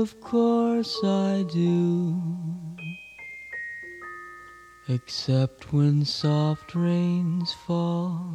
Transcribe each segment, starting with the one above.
Of course I do. Except when soft rains fall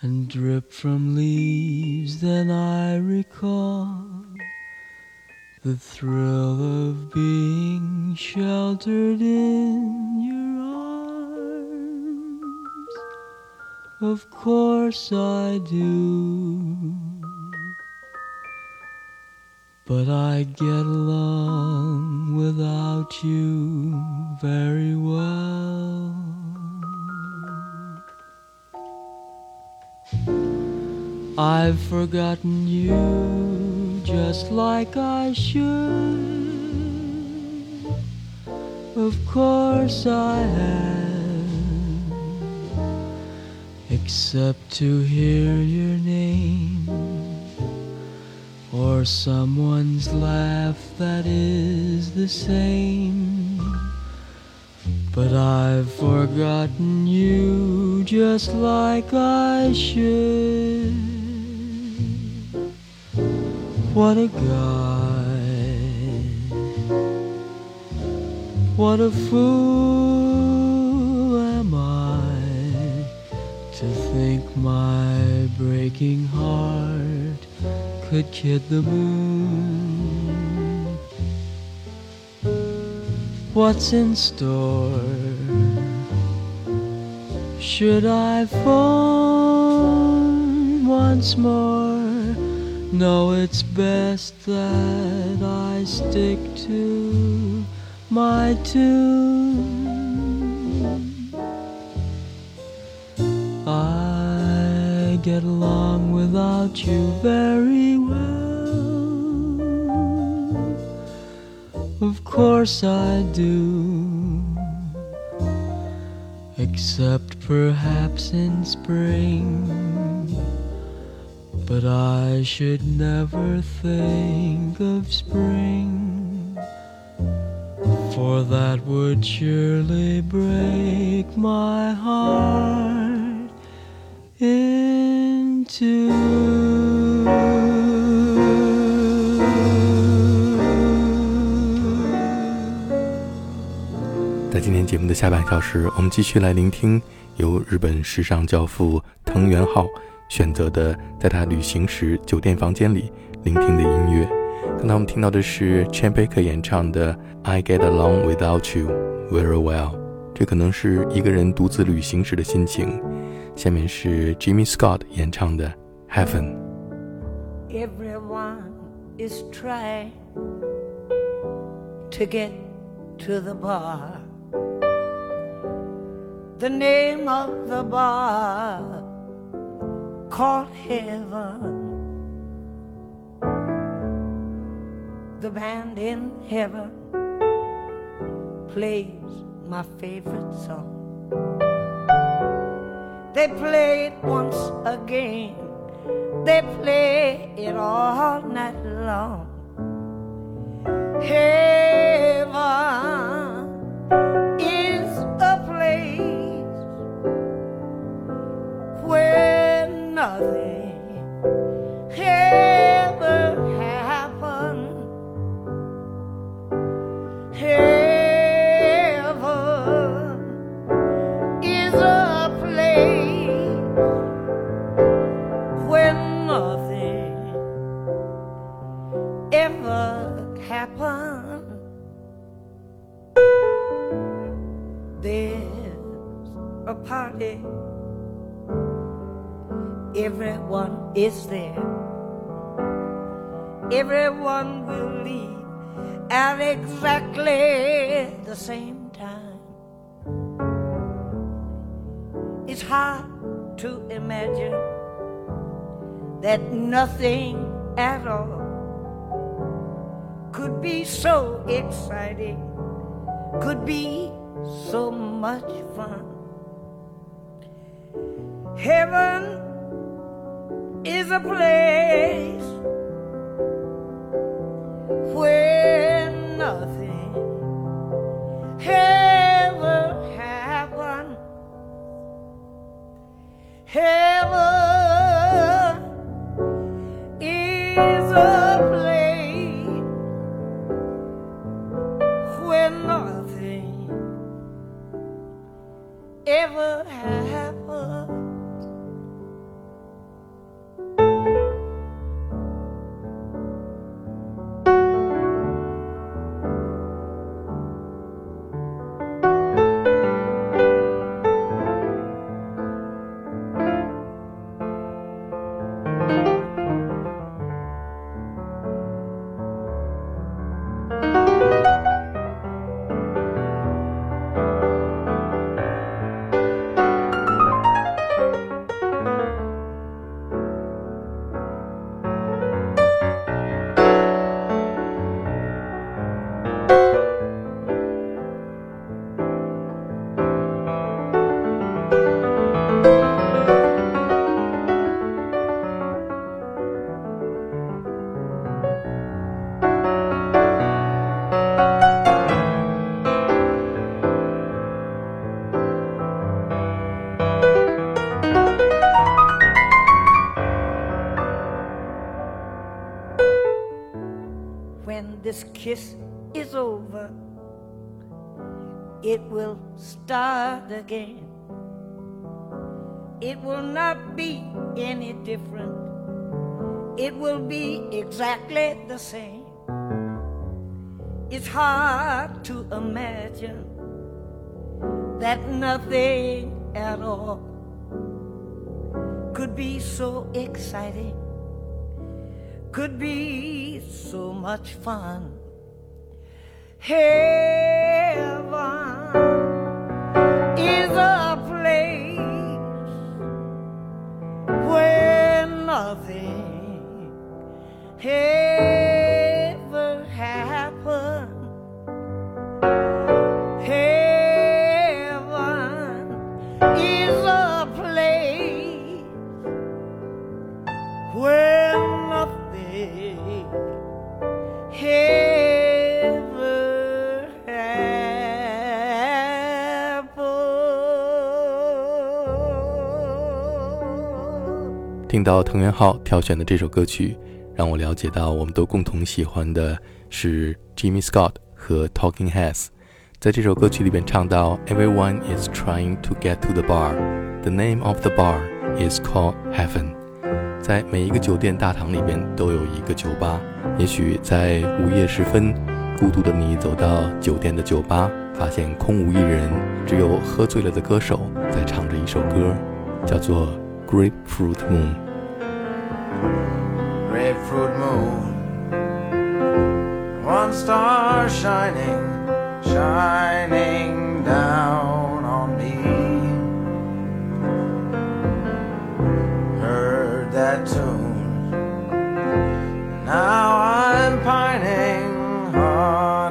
and drip from leaves, then I recall the thrill of being sheltered in your arms. Of course I do. But I get along without you very well. I've forgotten you just like I should. Of course I have, except to hear your name or someone's laugh that is the same. But I've forgotten you just like I should. What a guy. What a fool am I to think my breaking heart could kid the moon. What's in store? Should I phone once more? No, it's best that I stick to my tune. I get along without you very course I do. Except perhaps in spring. But I should never think of spring. For that would surely break my heart in 今天节目的下半小时，我们继续来聆听由日本时尚教父藤原浩选择的，在他旅行时酒店房间里聆听的音乐。刚才我们听到的是 Chan Baker 演唱的《I Get Along Without You Very Well》，这可能是一个人独自旅行时的心情。下面是 Jimmy Scott 演唱的《Heaven》。Everyone is trying to get to the bar. The name of the bar called Heaven. The band in heaven plays my favorite song. They play it once again. They play it all night long. Heaven is there. Everyone will leave at exactly the same time. It's hard to imagine that nothing at all could be so exciting, could be so much fun. Heaven is a place where nothing ever again. It will not be any different. It will be exactly the same. It's hard to imagine that nothing at all could be so exciting could be so much fun. Heaven ever happen. Heaven is a place where nothing ever happened. 听到藤原浩挑选的这首歌曲，让我了解到我们都共同喜欢的是 Jimmy Scott 和 Talking Heads。在这首歌曲里边唱到，Everyone is trying to get to the bar. The name of the bar is called Heaven. 在每一个酒店大堂里边都有一个酒吧。也许在午夜时分，孤独的你走到酒店的酒吧，发现空无一人，只有喝醉了的歌手在唱着一首歌，叫做《Grapefruit Moon》。Grapefruit moon, one star shining, shining down on me. Heard that tune, now I'm pining, honey,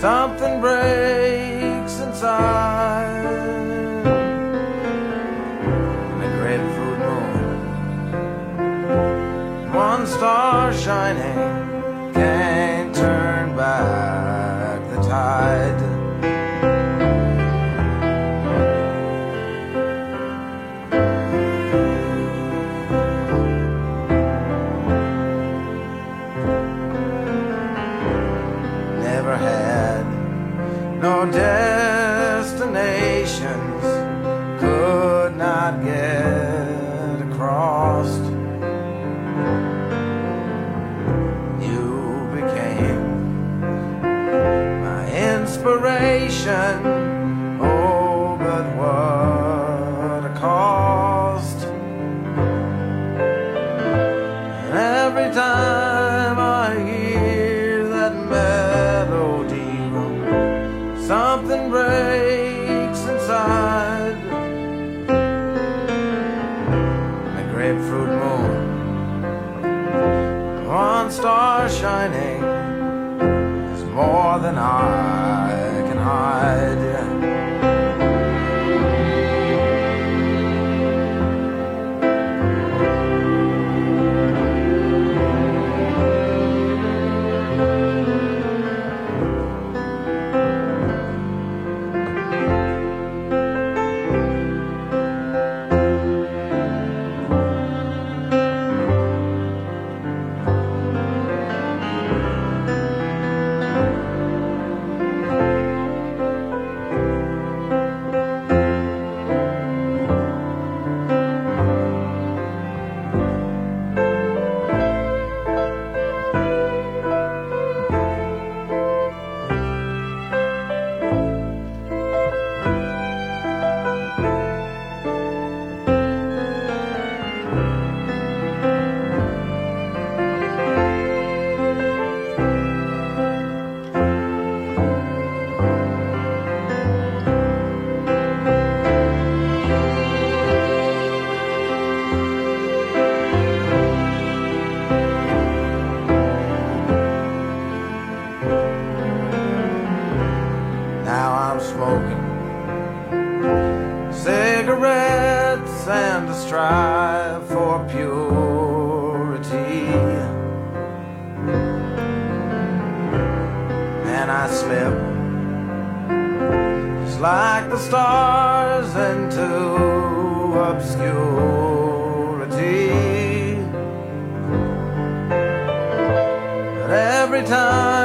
something slip Just like the stars into obscurity. But every time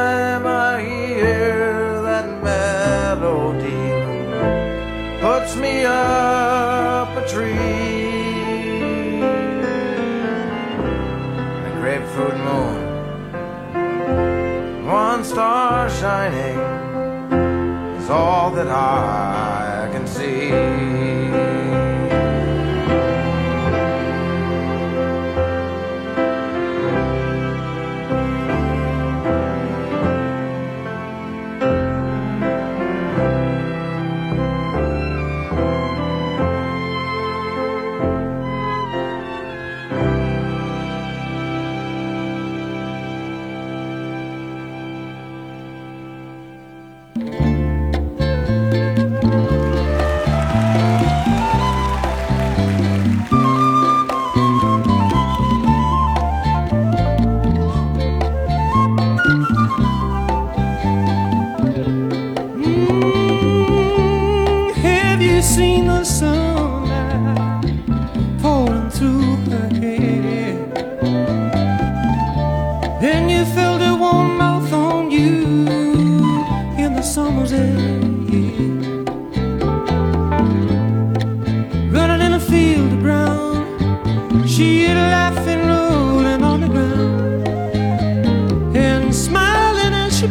shining is all that I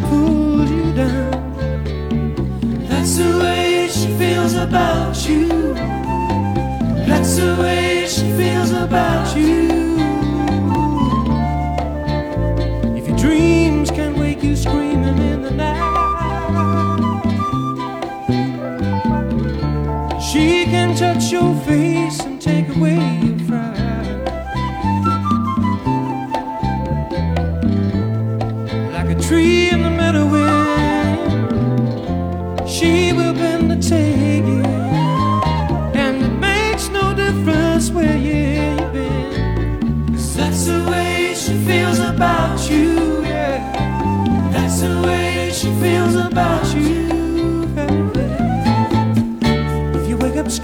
pulled you down. That's the way she feels about you. That's the way she feels about you. If your dreams can wake you screaming in the night, she can touch your face and take away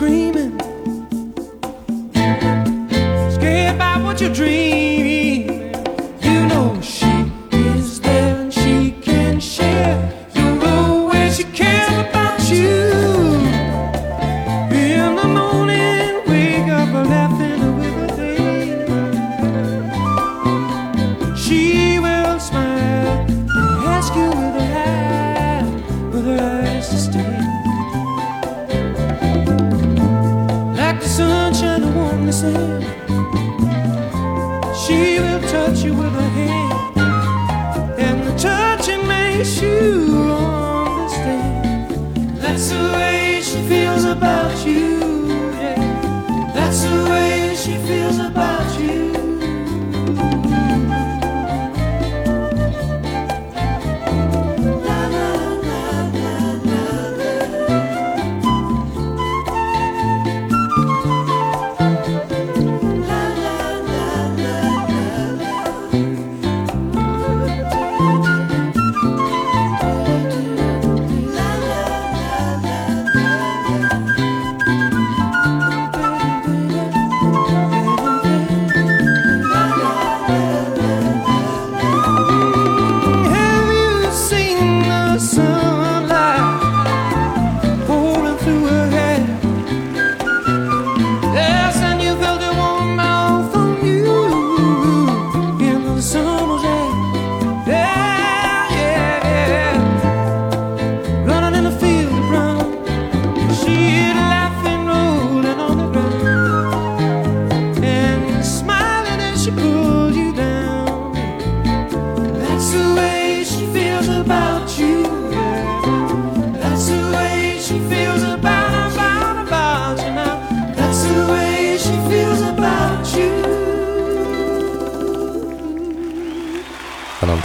screaming, scared by what you dream.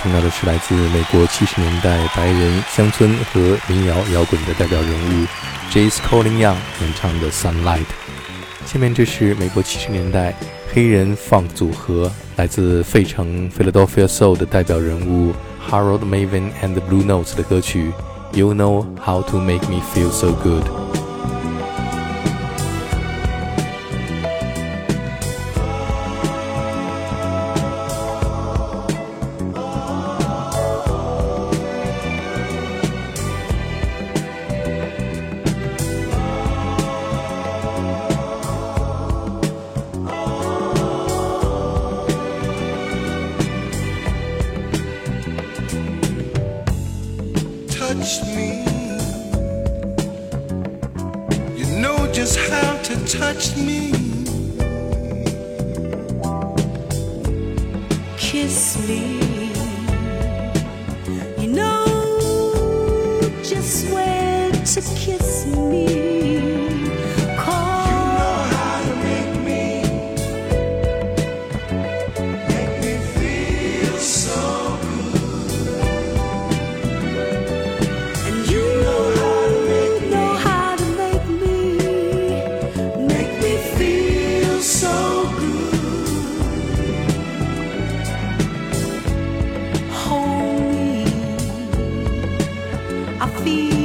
听到的是来自美国七十年代白人乡村和民谣摇滚的代表人物 j a c e Colin Young 演唱的《Sunlight》。下面这是美国七十年代黑人 funk 组合来自费城 （Philadelphia Soul） 的代表人物 Harold Maven and the Blue Notes 的歌曲《You Know How to Make Me Feel So Good》。touched me. I feel.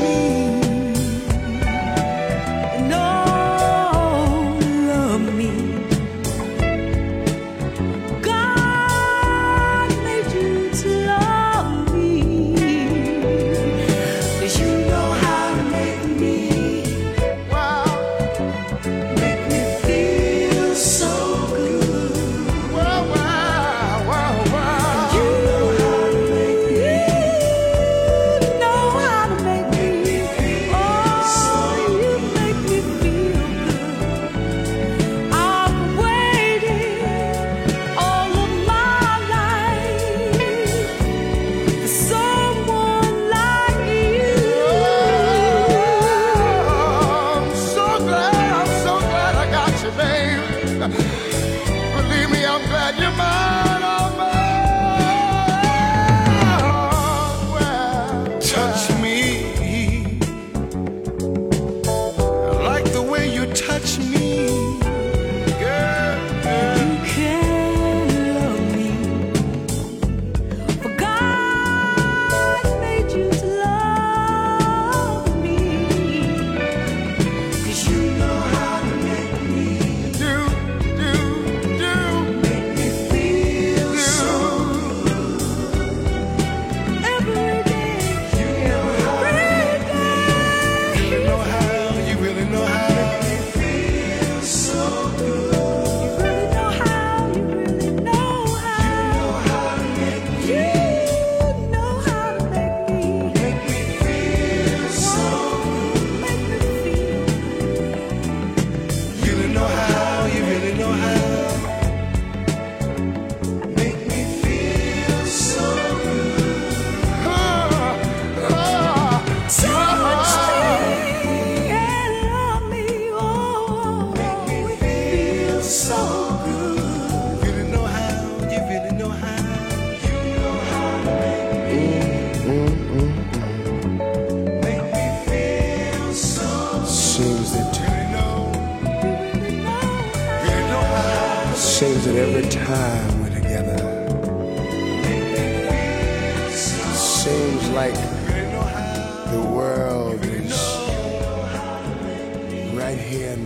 me.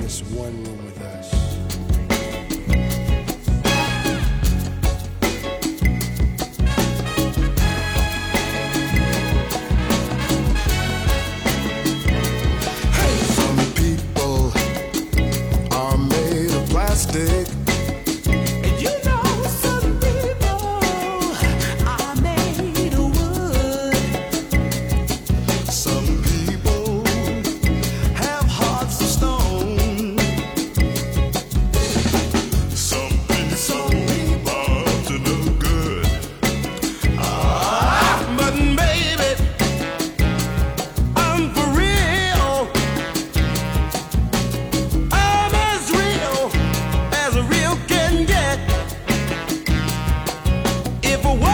this one for what?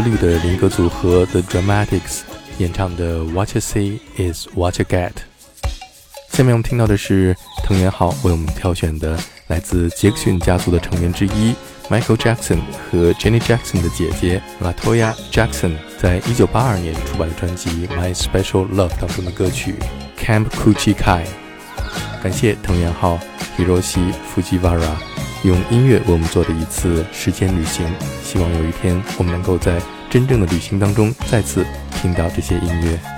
绿的民歌组合 The Dramatics 演唱的《What You See Is What You Get》。下面我们听到的是藤原浩为我们挑选的来自杰克逊家族的成员之一 Michael Jackson 和 Jenny Jackson 的姐姐 Latoya Jackson 在一九八二年出版的专辑《My Special Love》当中的歌曲《Camp Kuchikai》。感谢藤原浩、Hiroshi Fujiwara。用音乐为我们做的一次时间旅行。希望有一天我们能够在真正的旅行当中再次听到这些音乐。